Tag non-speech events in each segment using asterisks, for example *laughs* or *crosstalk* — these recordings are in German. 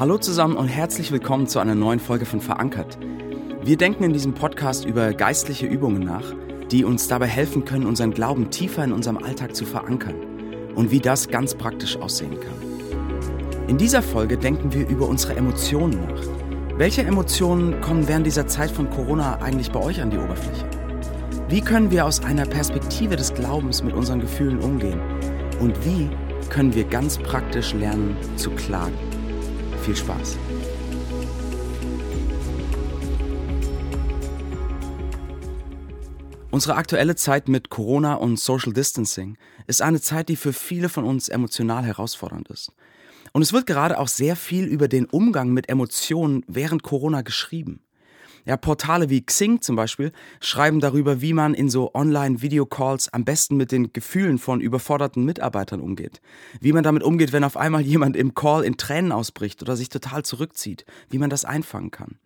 Hallo zusammen und herzlich willkommen zu einer neuen Folge von Verankert. Wir denken in diesem Podcast über geistliche Übungen nach, die uns dabei helfen können, unseren Glauben tiefer in unserem Alltag zu verankern und wie das ganz praktisch aussehen kann. In dieser Folge denken wir über unsere Emotionen nach. Welche Emotionen kommen während dieser Zeit von Corona eigentlich bei euch an die Oberfläche? Wie können wir aus einer Perspektive des Glaubens mit unseren Gefühlen umgehen? Und wie können wir ganz praktisch lernen zu klagen? Viel Spaß! Unsere aktuelle Zeit mit Corona und Social Distancing ist eine Zeit, die für viele von uns emotional herausfordernd ist. Und es wird gerade auch sehr viel über den Umgang mit Emotionen während Corona geschrieben. Ja, Portale wie Xing zum Beispiel schreiben darüber, wie man in so Online-Video-Calls am besten mit den Gefühlen von überforderten Mitarbeitern umgeht. Wie man damit umgeht, wenn auf einmal jemand im Call in Tränen ausbricht oder sich total zurückzieht. Wie man das einfangen kann.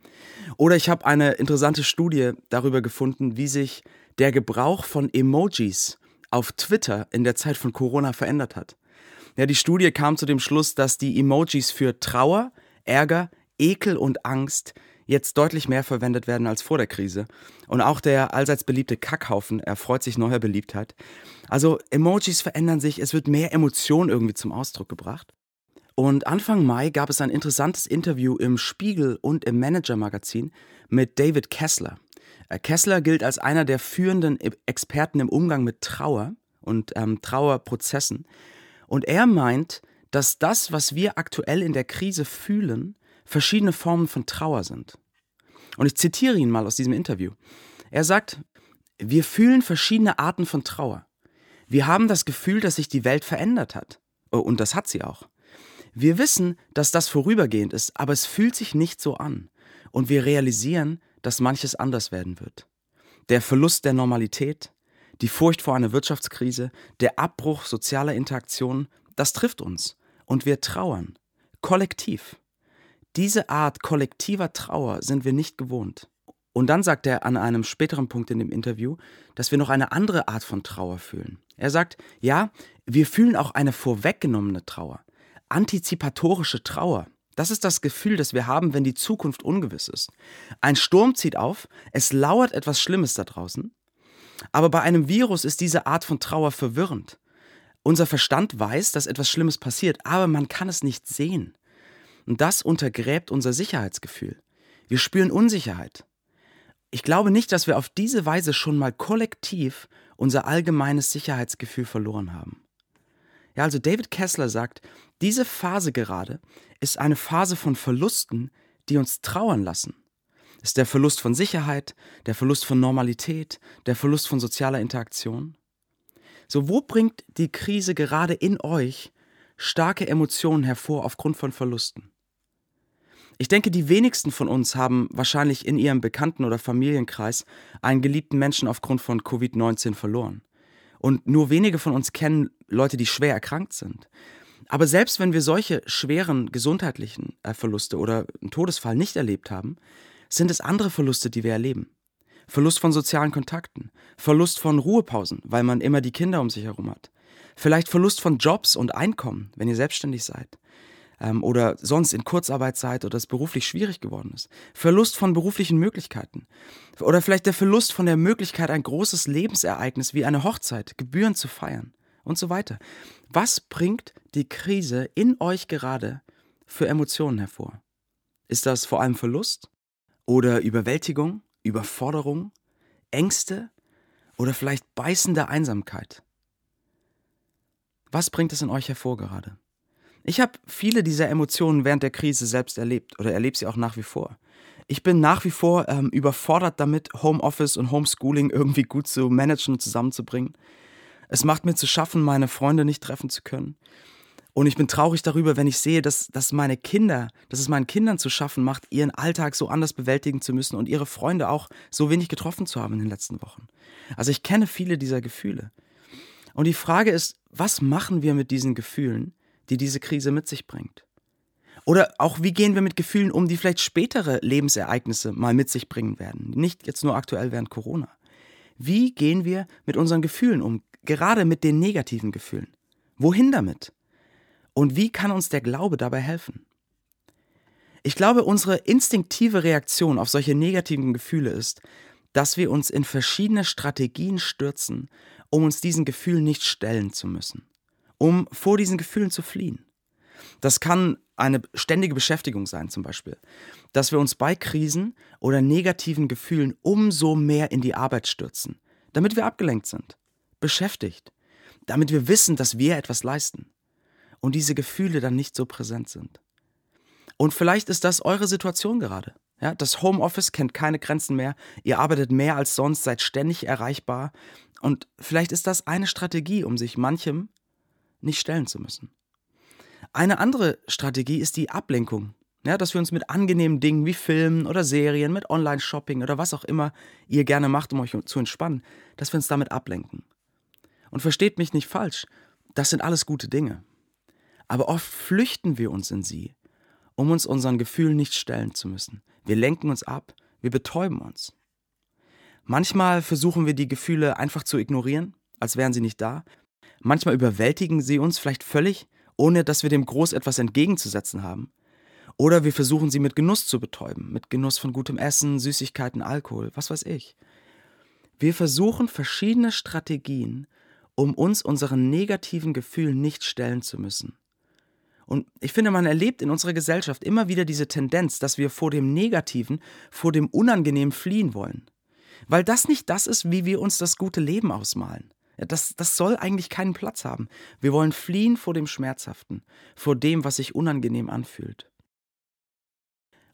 Oder ich habe eine interessante Studie darüber gefunden, wie sich der Gebrauch von Emojis auf Twitter in der Zeit von Corona verändert hat. Ja, die Studie kam zu dem Schluss, dass die Emojis für Trauer, Ärger, Ekel und Angst jetzt deutlich mehr verwendet werden als vor der Krise. Und auch der allseits beliebte Kackhaufen erfreut sich neuer Beliebtheit. Also Emojis verändern sich, es wird mehr Emotion irgendwie zum Ausdruck gebracht. Und Anfang Mai gab es ein interessantes Interview im Spiegel und im Manager-Magazin mit David Kessler. Äh, Kessler gilt als einer der führenden e- Experten im Umgang mit Trauer und ähm, Trauerprozessen. Und er meint, dass das, was wir aktuell in der Krise fühlen, verschiedene Formen von Trauer sind. Und ich zitiere ihn mal aus diesem Interview. Er sagt, wir fühlen verschiedene Arten von Trauer. Wir haben das Gefühl, dass sich die Welt verändert hat. Oh, und das hat sie auch. Wir wissen, dass das vorübergehend ist, aber es fühlt sich nicht so an. Und wir realisieren, dass manches anders werden wird. Der Verlust der Normalität, die Furcht vor einer Wirtschaftskrise, der Abbruch sozialer Interaktionen, das trifft uns. Und wir trauern. Kollektiv. Diese Art kollektiver Trauer sind wir nicht gewohnt. Und dann sagt er an einem späteren Punkt in dem Interview, dass wir noch eine andere Art von Trauer fühlen. Er sagt, ja, wir fühlen auch eine vorweggenommene Trauer, antizipatorische Trauer. Das ist das Gefühl, das wir haben, wenn die Zukunft ungewiss ist. Ein Sturm zieht auf, es lauert etwas Schlimmes da draußen, aber bei einem Virus ist diese Art von Trauer verwirrend. Unser Verstand weiß, dass etwas Schlimmes passiert, aber man kann es nicht sehen. Und das untergräbt unser Sicherheitsgefühl. Wir spüren Unsicherheit. Ich glaube nicht, dass wir auf diese Weise schon mal kollektiv unser allgemeines Sicherheitsgefühl verloren haben. Ja, also David Kessler sagt, diese Phase gerade ist eine Phase von Verlusten, die uns trauern lassen. Es ist der Verlust von Sicherheit, der Verlust von Normalität, der Verlust von sozialer Interaktion. So, wo bringt die Krise gerade in euch starke Emotionen hervor aufgrund von Verlusten? Ich denke, die wenigsten von uns haben wahrscheinlich in ihrem Bekannten- oder Familienkreis einen geliebten Menschen aufgrund von Covid-19 verloren. Und nur wenige von uns kennen Leute, die schwer erkrankt sind. Aber selbst wenn wir solche schweren gesundheitlichen äh, Verluste oder einen Todesfall nicht erlebt haben, sind es andere Verluste, die wir erleben. Verlust von sozialen Kontakten, Verlust von Ruhepausen, weil man immer die Kinder um sich herum hat. Vielleicht Verlust von Jobs und Einkommen, wenn ihr selbstständig seid ähm, oder sonst in Kurzarbeit seid oder es beruflich schwierig geworden ist. Verlust von beruflichen Möglichkeiten. Oder vielleicht der Verlust von der Möglichkeit, ein großes Lebensereignis wie eine Hochzeit, Gebühren zu feiern und so weiter. Was bringt die Krise in euch gerade für Emotionen hervor? Ist das vor allem Verlust oder Überwältigung, Überforderung, Ängste oder vielleicht beißende Einsamkeit? Was bringt es in euch hervor gerade? Ich habe viele dieser Emotionen während der Krise selbst erlebt oder erlebe sie auch nach wie vor. Ich bin nach wie vor ähm, überfordert damit, Homeoffice und Homeschooling irgendwie gut zu managen und zusammenzubringen. Es macht mir zu schaffen, meine Freunde nicht treffen zu können. Und ich bin traurig darüber, wenn ich sehe, dass, dass meine Kinder, dass es meinen Kindern zu schaffen macht, ihren Alltag so anders bewältigen zu müssen und ihre Freunde auch so wenig getroffen zu haben in den letzten Wochen. Also ich kenne viele dieser Gefühle. Und die Frage ist, was machen wir mit diesen Gefühlen, die diese Krise mit sich bringt? Oder auch, wie gehen wir mit Gefühlen um, die vielleicht spätere Lebensereignisse mal mit sich bringen werden? Nicht jetzt nur aktuell während Corona. Wie gehen wir mit unseren Gefühlen um, gerade mit den negativen Gefühlen? Wohin damit? Und wie kann uns der Glaube dabei helfen? Ich glaube, unsere instinktive Reaktion auf solche negativen Gefühle ist, dass wir uns in verschiedene Strategien stürzen, um uns diesen Gefühlen nicht stellen zu müssen, um vor diesen Gefühlen zu fliehen. Das kann eine ständige Beschäftigung sein zum Beispiel, dass wir uns bei Krisen oder negativen Gefühlen umso mehr in die Arbeit stürzen, damit wir abgelenkt sind, beschäftigt, damit wir wissen, dass wir etwas leisten und diese Gefühle dann nicht so präsent sind. Und vielleicht ist das eure Situation gerade. Ja, das Homeoffice kennt keine Grenzen mehr, ihr arbeitet mehr als sonst, seid ständig erreichbar und vielleicht ist das eine Strategie, um sich manchem nicht stellen zu müssen. Eine andere Strategie ist die Ablenkung. Ja, dass wir uns mit angenehmen Dingen wie Filmen oder Serien, mit Online-Shopping oder was auch immer ihr gerne macht, um euch zu entspannen, dass wir uns damit ablenken. Und versteht mich nicht falsch, das sind alles gute Dinge. Aber oft flüchten wir uns in sie, um uns unseren Gefühlen nicht stellen zu müssen. Wir lenken uns ab, wir betäuben uns. Manchmal versuchen wir die Gefühle einfach zu ignorieren, als wären sie nicht da. Manchmal überwältigen sie uns vielleicht völlig, ohne dass wir dem groß etwas entgegenzusetzen haben. Oder wir versuchen sie mit Genuss zu betäuben, mit Genuss von gutem Essen, Süßigkeiten, Alkohol, was weiß ich. Wir versuchen verschiedene Strategien, um uns unseren negativen Gefühlen nicht stellen zu müssen. Und ich finde, man erlebt in unserer Gesellschaft immer wieder diese Tendenz, dass wir vor dem Negativen, vor dem Unangenehmen fliehen wollen. Weil das nicht das ist, wie wir uns das gute Leben ausmalen. Das, das soll eigentlich keinen Platz haben. Wir wollen fliehen vor dem Schmerzhaften, vor dem, was sich unangenehm anfühlt.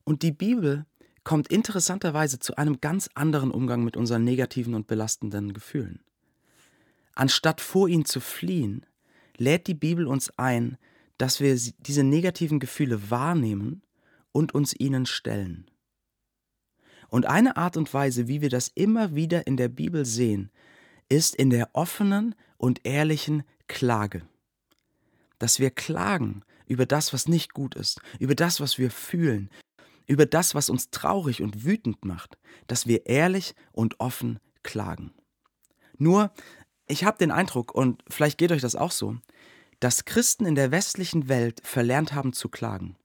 Und die Bibel kommt interessanterweise zu einem ganz anderen Umgang mit unseren negativen und belastenden Gefühlen. Anstatt vor ihnen zu fliehen, lädt die Bibel uns ein, dass wir diese negativen Gefühle wahrnehmen und uns ihnen stellen. Und eine Art und Weise, wie wir das immer wieder in der Bibel sehen, ist in der offenen und ehrlichen Klage. Dass wir klagen über das, was nicht gut ist, über das, was wir fühlen, über das, was uns traurig und wütend macht, dass wir ehrlich und offen klagen. Nur, ich habe den Eindruck, und vielleicht geht euch das auch so, dass Christen in der westlichen Welt verlernt haben zu klagen.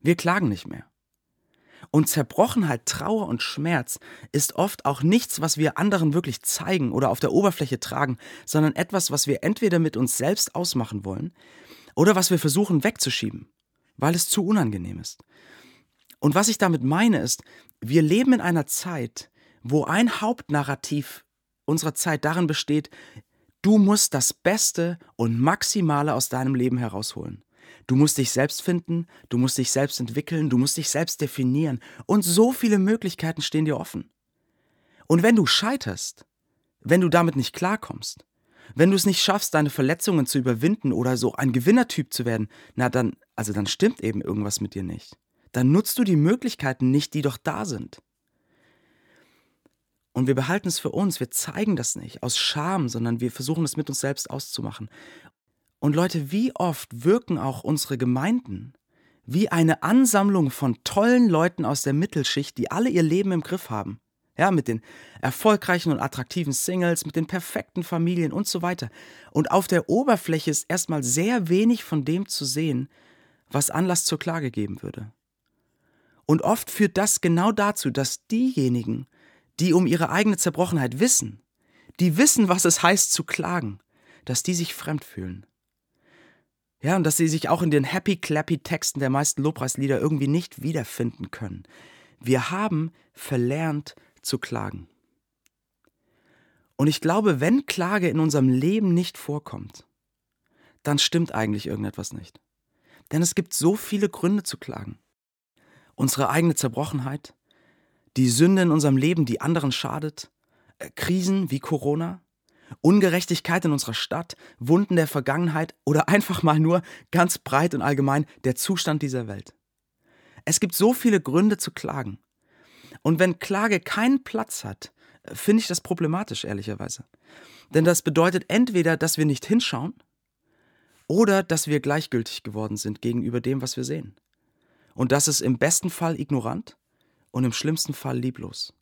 Wir klagen nicht mehr. Und Zerbrochenheit, Trauer und Schmerz ist oft auch nichts, was wir anderen wirklich zeigen oder auf der Oberfläche tragen, sondern etwas, was wir entweder mit uns selbst ausmachen wollen oder was wir versuchen wegzuschieben, weil es zu unangenehm ist. Und was ich damit meine ist, wir leben in einer Zeit, wo ein Hauptnarrativ unserer Zeit darin besteht, Du musst das Beste und Maximale aus deinem Leben herausholen. Du musst dich selbst finden, du musst dich selbst entwickeln, du musst dich selbst definieren und so viele Möglichkeiten stehen dir offen. Und wenn du scheiterst, wenn du damit nicht klarkommst, wenn du es nicht schaffst, deine Verletzungen zu überwinden oder so ein Gewinnertyp zu werden, na dann, also dann stimmt eben irgendwas mit dir nicht. Dann nutzt du die Möglichkeiten nicht, die doch da sind. Und wir behalten es für uns, wir zeigen das nicht aus Scham, sondern wir versuchen es mit uns selbst auszumachen. Und Leute, wie oft wirken auch unsere Gemeinden wie eine Ansammlung von tollen Leuten aus der Mittelschicht, die alle ihr Leben im Griff haben. Ja, mit den erfolgreichen und attraktiven Singles, mit den perfekten Familien und so weiter. Und auf der Oberfläche ist erstmal sehr wenig von dem zu sehen, was Anlass zur Klage geben würde. Und oft führt das genau dazu, dass diejenigen, die um ihre eigene Zerbrochenheit wissen, die wissen, was es heißt zu klagen, dass die sich fremd fühlen. Ja, und dass sie sich auch in den happy-clappy-Texten der meisten Lobpreislieder irgendwie nicht wiederfinden können. Wir haben verlernt zu klagen. Und ich glaube, wenn Klage in unserem Leben nicht vorkommt, dann stimmt eigentlich irgendetwas nicht. Denn es gibt so viele Gründe zu klagen. Unsere eigene Zerbrochenheit, die Sünde in unserem Leben, die anderen schadet, äh, Krisen wie Corona, Ungerechtigkeit in unserer Stadt, Wunden der Vergangenheit oder *laughs* einfach mal nur ganz breit und allgemein der Zustand dieser Welt. Es gibt so viele Gründe zu klagen. Und wenn Klage keinen Platz hat, finde ich das problematisch, ehrlicherweise. Denn das bedeutet entweder, dass wir nicht hinschauen oder dass wir gleichgültig geworden sind gegenüber dem, was wir sehen. Und das ist im besten Fall ignorant und im schlimmsten Fall lieblos.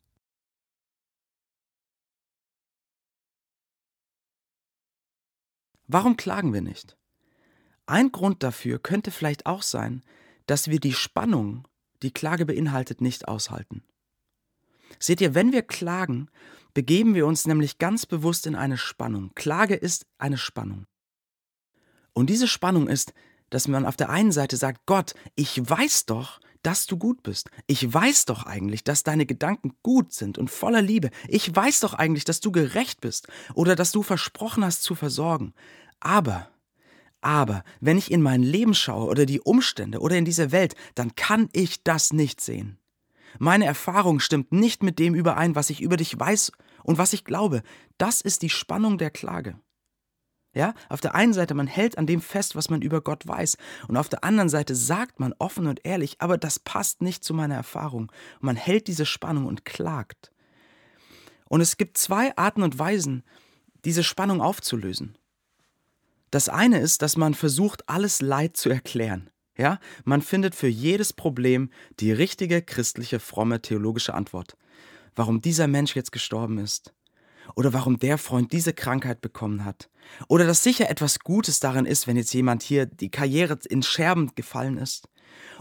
Warum klagen wir nicht? Ein Grund dafür könnte vielleicht auch sein, dass wir die Spannung, die Klage beinhaltet, nicht aushalten. Seht ihr, wenn wir klagen, begeben wir uns nämlich ganz bewusst in eine Spannung. Klage ist eine Spannung. Und diese Spannung ist, dass man auf der einen Seite sagt, Gott, ich weiß doch, dass du gut bist. Ich weiß doch eigentlich, dass deine Gedanken gut sind und voller Liebe. Ich weiß doch eigentlich, dass du gerecht bist oder dass du versprochen hast zu versorgen. Aber, aber, wenn ich in mein Leben schaue oder die Umstände oder in diese Welt, dann kann ich das nicht sehen. Meine Erfahrung stimmt nicht mit dem überein, was ich über dich weiß und was ich glaube. Das ist die Spannung der Klage. Ja, auf der einen Seite, man hält an dem fest, was man über Gott weiß, und auf der anderen Seite sagt man offen und ehrlich, aber das passt nicht zu meiner Erfahrung. Und man hält diese Spannung und klagt. Und es gibt zwei Arten und Weisen, diese Spannung aufzulösen. Das eine ist, dass man versucht, alles Leid zu erklären. Ja, man findet für jedes Problem die richtige christliche, fromme, theologische Antwort. Warum dieser Mensch jetzt gestorben ist, oder warum der Freund diese Krankheit bekommen hat. Oder dass sicher etwas Gutes darin ist, wenn jetzt jemand hier die Karriere in Scherben gefallen ist.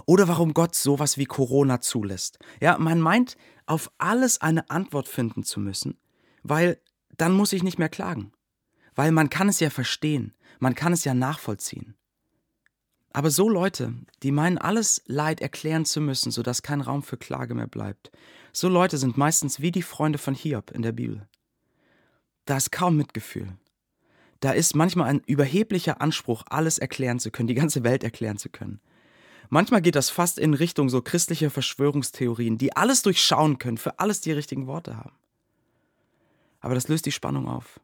Oder warum Gott sowas wie Corona zulässt. Ja, man meint, auf alles eine Antwort finden zu müssen, weil dann muss ich nicht mehr klagen. Weil man kann es ja verstehen, man kann es ja nachvollziehen. Aber so Leute, die meinen, alles Leid erklären zu müssen, sodass kein Raum für Klage mehr bleibt, so Leute sind meistens wie die Freunde von Hiob in der Bibel da ist kaum Mitgefühl. Da ist manchmal ein überheblicher Anspruch, alles erklären zu können, die ganze Welt erklären zu können. Manchmal geht das fast in Richtung so christlicher Verschwörungstheorien, die alles durchschauen können, für alles die richtigen Worte haben. Aber das löst die Spannung auf.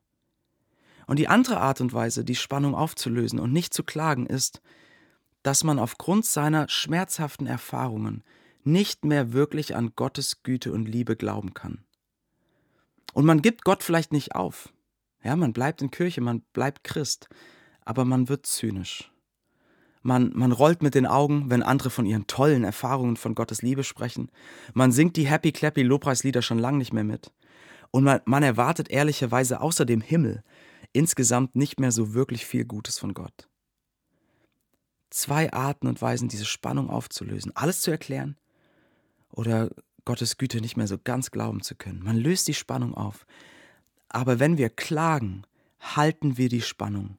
Und die andere Art und Weise, die Spannung aufzulösen und nicht zu klagen, ist, dass man aufgrund seiner schmerzhaften Erfahrungen nicht mehr wirklich an Gottes Güte und Liebe glauben kann. Und man gibt Gott vielleicht nicht auf. Ja, man bleibt in Kirche, man bleibt Christ, aber man wird zynisch. Man, man rollt mit den Augen, wenn andere von ihren tollen Erfahrungen von Gottes Liebe sprechen. Man singt die Happy Clappy Lobpreislieder schon lange nicht mehr mit. Und man, man erwartet ehrlicherweise außer dem Himmel insgesamt nicht mehr so wirklich viel Gutes von Gott. Zwei Arten und Weisen, diese Spannung aufzulösen. Alles zu erklären oder Gottes Güte nicht mehr so ganz glauben zu können. Man löst die Spannung auf. Aber wenn wir klagen, halten wir die Spannung.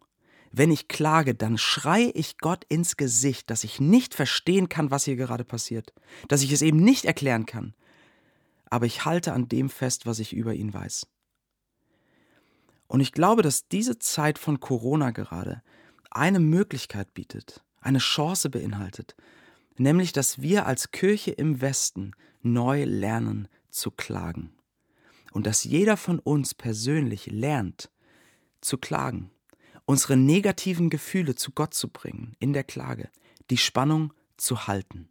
Wenn ich klage, dann schreie ich Gott ins Gesicht, dass ich nicht verstehen kann, was hier gerade passiert, dass ich es eben nicht erklären kann. Aber ich halte an dem fest, was ich über ihn weiß. Und ich glaube, dass diese Zeit von Corona gerade eine Möglichkeit bietet, eine Chance beinhaltet, nämlich dass wir als Kirche im Westen neu lernen zu klagen. Und dass jeder von uns persönlich lernt zu klagen, unsere negativen Gefühle zu Gott zu bringen in der Klage, die Spannung zu halten.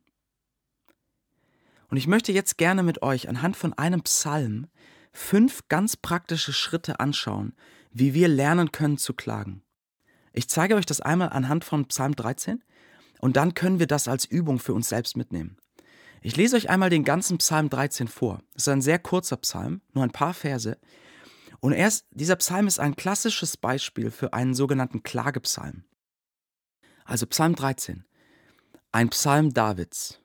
Und ich möchte jetzt gerne mit euch anhand von einem Psalm fünf ganz praktische Schritte anschauen, wie wir lernen können zu klagen. Ich zeige euch das einmal anhand von Psalm 13 und dann können wir das als Übung für uns selbst mitnehmen. Ich lese euch einmal den ganzen Psalm 13 vor. Es ist ein sehr kurzer Psalm, nur ein paar Verse. Und erst dieser Psalm ist ein klassisches Beispiel für einen sogenannten Klagepsalm. Also Psalm 13. Ein Psalm Davids.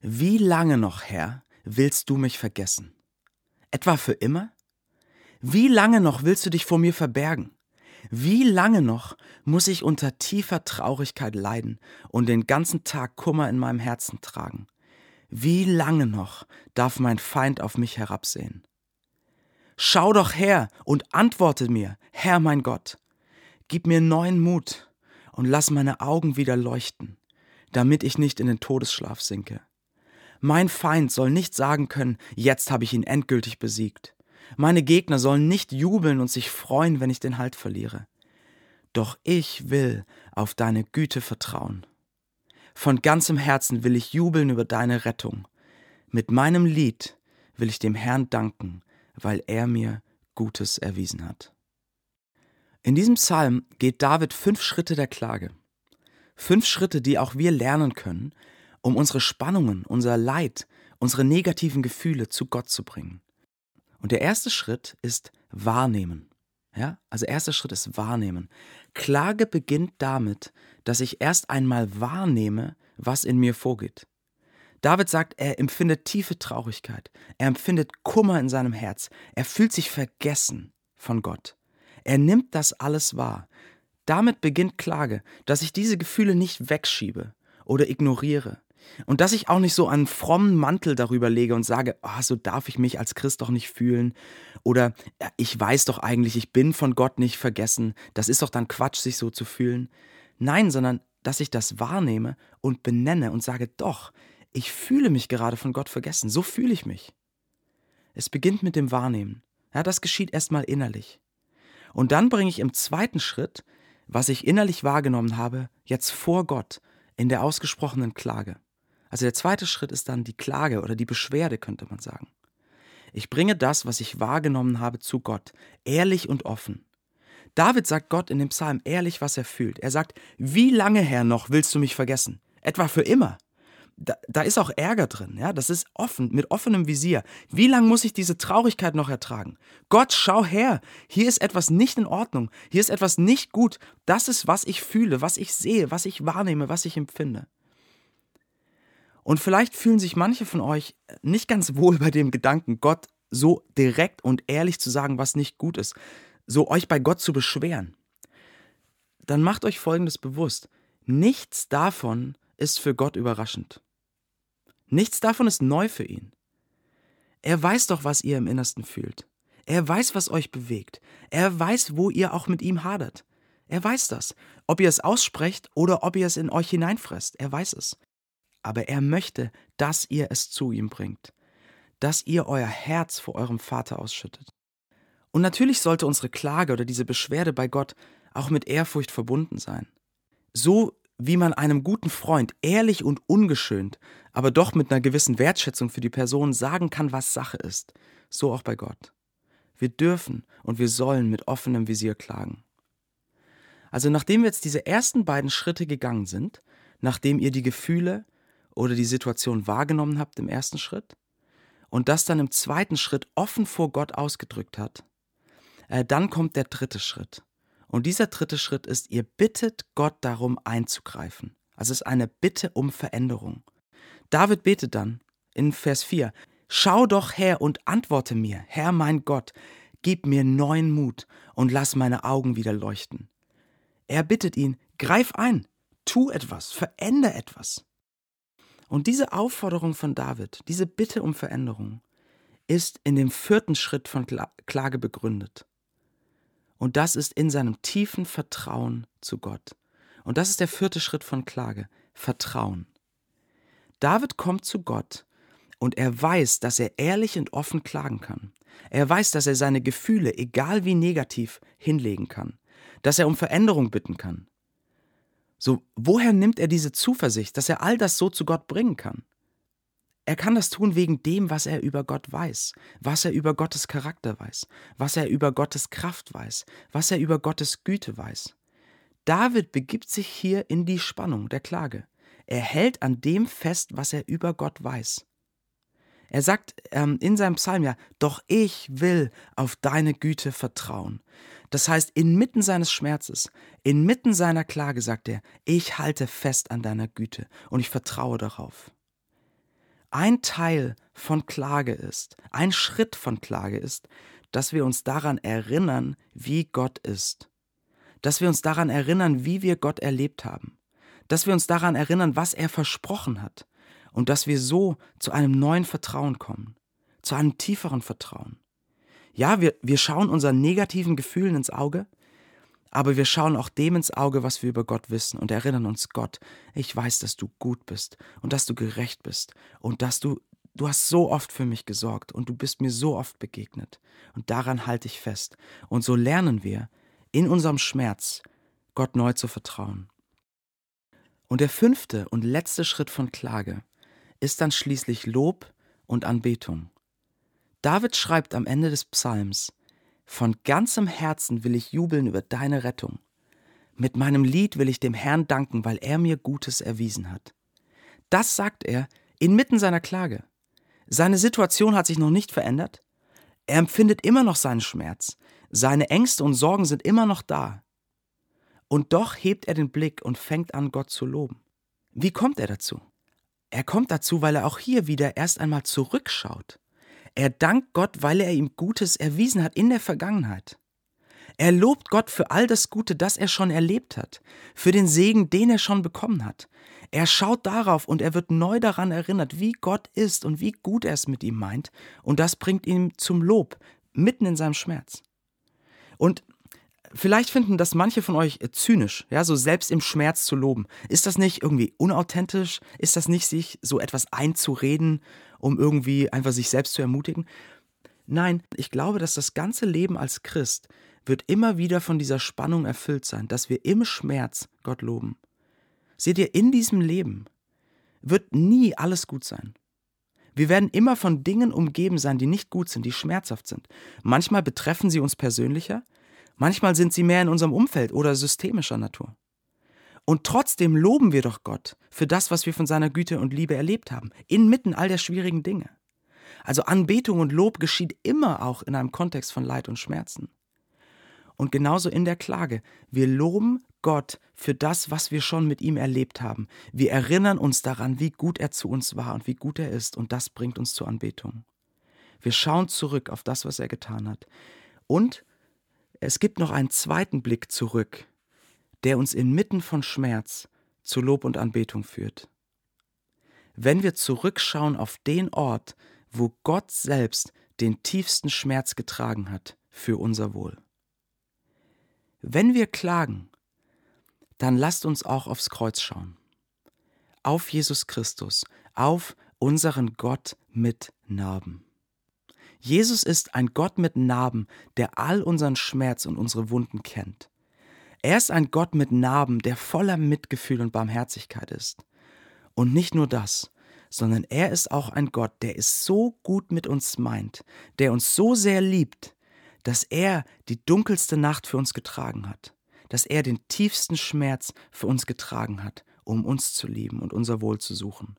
Wie lange noch, Herr, willst du mich vergessen? Etwa für immer? Wie lange noch willst du dich vor mir verbergen? Wie lange noch muss ich unter tiefer Traurigkeit leiden und den ganzen Tag Kummer in meinem Herzen tragen? Wie lange noch darf mein Feind auf mich herabsehen? Schau doch her und antworte mir, Herr mein Gott. Gib mir neuen Mut und lass meine Augen wieder leuchten, damit ich nicht in den Todesschlaf sinke. Mein Feind soll nicht sagen können, jetzt habe ich ihn endgültig besiegt. Meine Gegner sollen nicht jubeln und sich freuen, wenn ich den Halt verliere. Doch ich will auf deine Güte vertrauen. Von ganzem Herzen will ich jubeln über deine Rettung. Mit meinem Lied will ich dem Herrn danken, weil er mir Gutes erwiesen hat. In diesem Psalm geht David fünf Schritte der Klage. Fünf Schritte, die auch wir lernen können, um unsere Spannungen, unser Leid, unsere negativen Gefühle zu Gott zu bringen. Und der erste Schritt ist wahrnehmen. Ja? Also erster Schritt ist wahrnehmen. Klage beginnt damit, dass ich erst einmal wahrnehme, was in mir vorgeht. David sagt, er empfindet tiefe Traurigkeit, er empfindet Kummer in seinem Herz, er fühlt sich vergessen von Gott. Er nimmt das alles wahr. Damit beginnt Klage, dass ich diese Gefühle nicht wegschiebe oder ignoriere. Und dass ich auch nicht so einen frommen Mantel darüber lege und sage, oh, so darf ich mich als Christ doch nicht fühlen. Oder ich weiß doch eigentlich, ich bin von Gott nicht vergessen. Das ist doch dann Quatsch, sich so zu fühlen. Nein, sondern dass ich das wahrnehme und benenne und sage, doch, ich fühle mich gerade von Gott vergessen. So fühle ich mich. Es beginnt mit dem Wahrnehmen. Ja, das geschieht erstmal innerlich. Und dann bringe ich im zweiten Schritt, was ich innerlich wahrgenommen habe, jetzt vor Gott in der ausgesprochenen Klage. Also der zweite Schritt ist dann die Klage oder die Beschwerde, könnte man sagen. Ich bringe das, was ich wahrgenommen habe, zu Gott, ehrlich und offen. David sagt Gott in dem Psalm ehrlich, was er fühlt. Er sagt, wie lange, Herr, noch willst du mich vergessen? Etwa für immer da, da ist auch Ärger drin, ja, das ist offen, mit offenem Visier. Wie lange muss ich diese Traurigkeit noch ertragen? Gott, schau her, hier ist etwas nicht in Ordnung, hier ist etwas nicht gut. Das ist, was ich fühle, was ich sehe, was ich wahrnehme, was ich empfinde. Und vielleicht fühlen sich manche von euch nicht ganz *laughs* wohl bei dem Gedanken, Gott so direkt und ehrlich zu sagen, was nicht gut ist, so euch bei Gott zu beschweren. Dann macht euch Folgendes bewusst. Nichts davon ist für Gott überraschend. Nichts davon ist neu für ihn. Er weiß doch, was ihr im Innersten fühlt. Er weiß, was euch bewegt. Er weiß, wo ihr auch mit ihm hadert. Er weiß das. Ob ihr es aussprecht oder ob ihr es in euch hineinfresst, er weiß es. Aber er möchte, dass ihr es zu ihm bringt. Dass ihr euer Herz vor eurem Vater ausschüttet. Und natürlich sollte unsere Klage oder diese Beschwerde bei Gott auch mit Ehrfurcht verbunden sein. So wie man einem guten Freund ehrlich und ungeschönt, aber doch mit einer gewissen Wertschätzung für die Person sagen kann, was Sache ist, so auch bei Gott. Wir dürfen und wir sollen mit offenem Visier klagen. Also nachdem wir jetzt diese ersten beiden Schritte gegangen sind, nachdem ihr die Gefühle oder die Situation wahrgenommen habt im ersten Schritt und das dann im zweiten Schritt offen vor Gott ausgedrückt hat, äh, dann kommt der dritte Schritt. Und dieser dritte Schritt ist, ihr bittet Gott darum einzugreifen. Also es ist eine Bitte um Veränderung. David betet dann in Vers 4, Schau doch her und antworte mir, Herr mein Gott, gib mir neuen Mut und lass meine Augen wieder leuchten. Er bittet ihn, greif ein, tu etwas, veränder etwas. Und diese Aufforderung von David, diese Bitte um Veränderung, ist in dem vierten Schritt von Klage begründet. Und das ist in seinem tiefen Vertrauen zu Gott. Und das ist der vierte Schritt von Klage. Vertrauen. David kommt zu Gott und er weiß, dass er ehrlich und offen klagen kann. Er weiß, dass er seine Gefühle, egal wie negativ, hinlegen kann. Dass er um Veränderung bitten kann. So, woher nimmt er diese Zuversicht, dass er all das so zu Gott bringen kann? Er kann das tun wegen dem, was er über Gott weiß, was er über Gottes Charakter weiß, was er über Gottes Kraft weiß, was er über Gottes Güte weiß. David begibt sich hier in die Spannung der Klage. Er hält an dem fest, was er über Gott weiß. Er sagt ähm, in seinem Psalm ja, doch ich will auf deine Güte vertrauen. Das heißt, inmitten seines Schmerzes, inmitten seiner Klage sagt er, ich halte fest an deiner Güte und ich vertraue darauf ein Teil von Klage ist, ein Schritt von Klage ist, dass wir uns daran erinnern, wie Gott ist. Dass wir uns daran erinnern, wie wir Gott erlebt haben. Dass wir uns daran erinnern, was er versprochen hat. Und dass wir so zu einem neuen Vertrauen kommen. Zu einem tieferen Vertrauen. Ja, wir, wir schauen unseren negativen Gefühlen ins Auge, aber wir schauen auch dem ins Auge, was wir über Gott wissen und erinnern uns, Gott, ich weiß, dass du gut bist und dass du gerecht bist und dass du, du hast so oft für mich gesorgt und du bist mir so oft begegnet. Und daran halte ich fest. Und so lernen wir, in unserem Schmerz Gott neu zu vertrauen. Und der fünfte und letzte Schritt von Klage ist dann schließlich Lob und Anbetung. David schreibt am Ende des Psalms, von ganzem Herzen will ich jubeln über deine Rettung. Mit meinem Lied will ich dem Herrn danken, weil er mir Gutes erwiesen hat. Das sagt er inmitten seiner Klage. Seine Situation hat sich noch nicht verändert. Er empfindet immer noch seinen Schmerz. Seine Ängste und Sorgen sind immer noch da. Und doch hebt er den Blick und fängt an, Gott zu loben. Wie kommt er dazu? Er kommt dazu, weil er auch hier wieder erst einmal zurückschaut. Er dankt Gott, weil er ihm Gutes erwiesen hat in der Vergangenheit. Er lobt Gott für all das Gute, das er schon erlebt hat, für den Segen, den er schon bekommen hat. Er schaut darauf und er wird neu daran erinnert, wie Gott ist und wie gut er es mit ihm meint, und das bringt ihn zum Lob, mitten in seinem Schmerz. Und vielleicht finden das manche von euch zynisch, ja, so selbst im Schmerz zu loben. Ist das nicht irgendwie unauthentisch? Ist das nicht sich so etwas einzureden, um irgendwie einfach sich selbst zu ermutigen? Nein, ich glaube, dass das ganze Leben als Christ wird immer wieder von dieser Spannung erfüllt sein, dass wir im Schmerz Gott loben. Seht ihr, in diesem Leben wird nie alles gut sein. Wir werden immer von Dingen umgeben sein, die nicht gut sind, die schmerzhaft sind. Manchmal betreffen sie uns persönlicher, manchmal sind sie mehr in unserem Umfeld oder systemischer Natur. Und trotzdem loben wir doch Gott für das, was wir von seiner Güte und Liebe erlebt haben, inmitten all der schwierigen Dinge. Also Anbetung und Lob geschieht immer auch in einem Kontext von Leid und Schmerzen. Und genauso in der Klage. Wir loben Gott für das, was wir schon mit ihm erlebt haben. Wir erinnern uns daran, wie gut er zu uns war und wie gut er ist. Und das bringt uns zur Anbetung. Wir schauen zurück auf das, was er getan hat. Und es gibt noch einen zweiten Blick zurück, der uns inmitten von Schmerz zu Lob und Anbetung führt. Wenn wir zurückschauen auf den Ort, wo Gott selbst den tiefsten Schmerz getragen hat für unser Wohl. Wenn wir klagen, dann lasst uns auch aufs Kreuz schauen. Auf Jesus Christus, auf unseren Gott mit Narben. Jesus ist ein Gott mit Narben, der all unseren Schmerz und unsere Wunden kennt. Er ist ein Gott mit Narben, der voller Mitgefühl und Barmherzigkeit ist. Und nicht nur das, sondern er ist auch ein Gott, der es so gut mit uns meint, der uns so sehr liebt, dass er die dunkelste Nacht für uns getragen hat, dass er den tiefsten Schmerz für uns getragen hat, um uns zu lieben und unser Wohl zu suchen.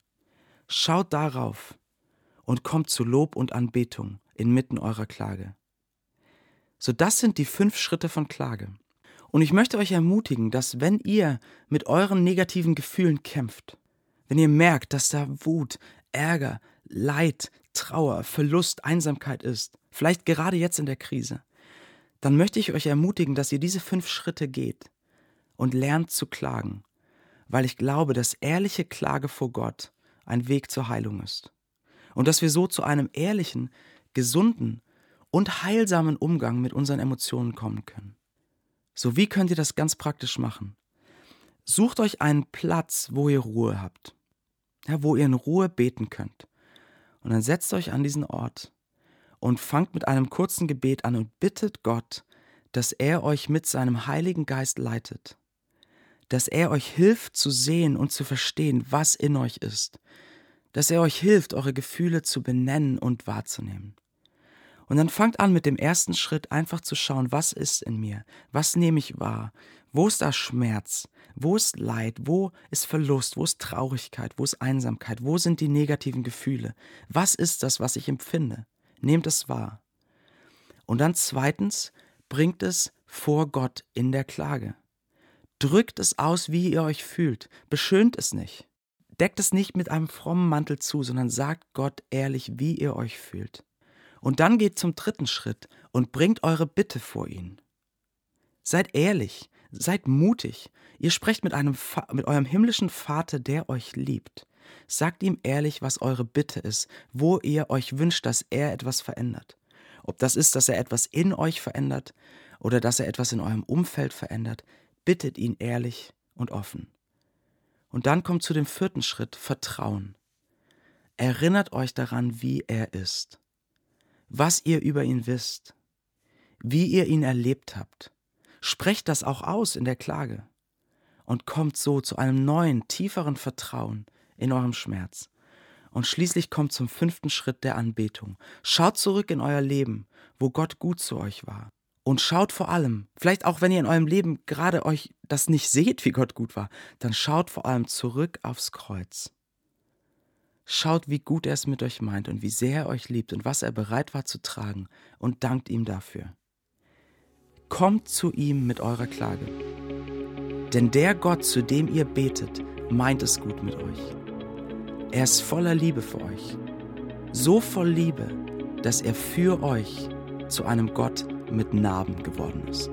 Schaut darauf und kommt zu Lob und Anbetung inmitten eurer Klage. So das sind die fünf Schritte von Klage. Und ich möchte euch ermutigen, dass wenn ihr mit euren negativen Gefühlen kämpft, wenn ihr merkt, dass da Wut, Ärger, Leid, Trauer, Verlust, Einsamkeit ist, vielleicht gerade jetzt in der Krise, dann möchte ich euch ermutigen, dass ihr diese fünf Schritte geht und lernt zu klagen, weil ich glaube, dass ehrliche Klage vor Gott ein Weg zur Heilung ist. Und dass wir so zu einem ehrlichen, gesunden und heilsamen Umgang mit unseren Emotionen kommen können. So wie könnt ihr das ganz praktisch machen? Sucht euch einen Platz, wo ihr Ruhe habt, ja, wo ihr in Ruhe beten könnt. Und dann setzt euch an diesen Ort und fangt mit einem kurzen Gebet an und bittet Gott, dass er euch mit seinem Heiligen Geist leitet, dass er euch hilft zu sehen und zu verstehen, was in euch ist, dass er euch hilft, eure Gefühle zu benennen und wahrzunehmen. Und dann fangt an mit dem ersten Schritt einfach zu schauen, was ist in mir, was nehme ich wahr, wo ist da Schmerz, wo ist Leid, wo ist Verlust, wo ist Traurigkeit, wo ist Einsamkeit, wo sind die negativen Gefühle, was ist das, was ich empfinde. Nehmt es wahr. Und dann zweitens, bringt es vor Gott in der Klage. Drückt es aus, wie ihr euch fühlt. Beschönt es nicht. Deckt es nicht mit einem frommen Mantel zu, sondern sagt Gott ehrlich, wie ihr euch fühlt. Und dann geht zum dritten Schritt und bringt eure Bitte vor ihn. Seid ehrlich, seid mutig. Ihr sprecht mit, einem mit eurem himmlischen Vater, der euch liebt. Sagt ihm ehrlich, was eure Bitte ist, wo ihr euch wünscht, dass er etwas verändert. Ob das ist, dass er etwas in euch verändert oder dass er etwas in eurem Umfeld verändert, bittet ihn ehrlich und offen. Und dann kommt zu dem vierten Schritt Vertrauen. Erinnert euch daran, wie er ist, was ihr über ihn wisst, wie ihr ihn erlebt habt. Sprecht das auch aus in der Klage und kommt so zu einem neuen, tieferen Vertrauen, in eurem Schmerz. Und schließlich kommt zum fünften Schritt der Anbetung. Schaut zurück in euer Leben, wo Gott gut zu euch war. Und schaut vor allem, vielleicht auch wenn ihr in eurem Leben gerade euch das nicht seht, wie Gott gut war, dann schaut vor allem zurück aufs Kreuz. Schaut, wie gut er es mit euch meint und wie sehr er euch liebt und was er bereit war zu tragen und dankt ihm dafür. Kommt zu ihm mit eurer Klage. Denn der Gott, zu dem ihr betet, meint es gut mit euch. Er ist voller Liebe für euch. So voll Liebe, dass er für euch zu einem Gott mit Narben geworden ist.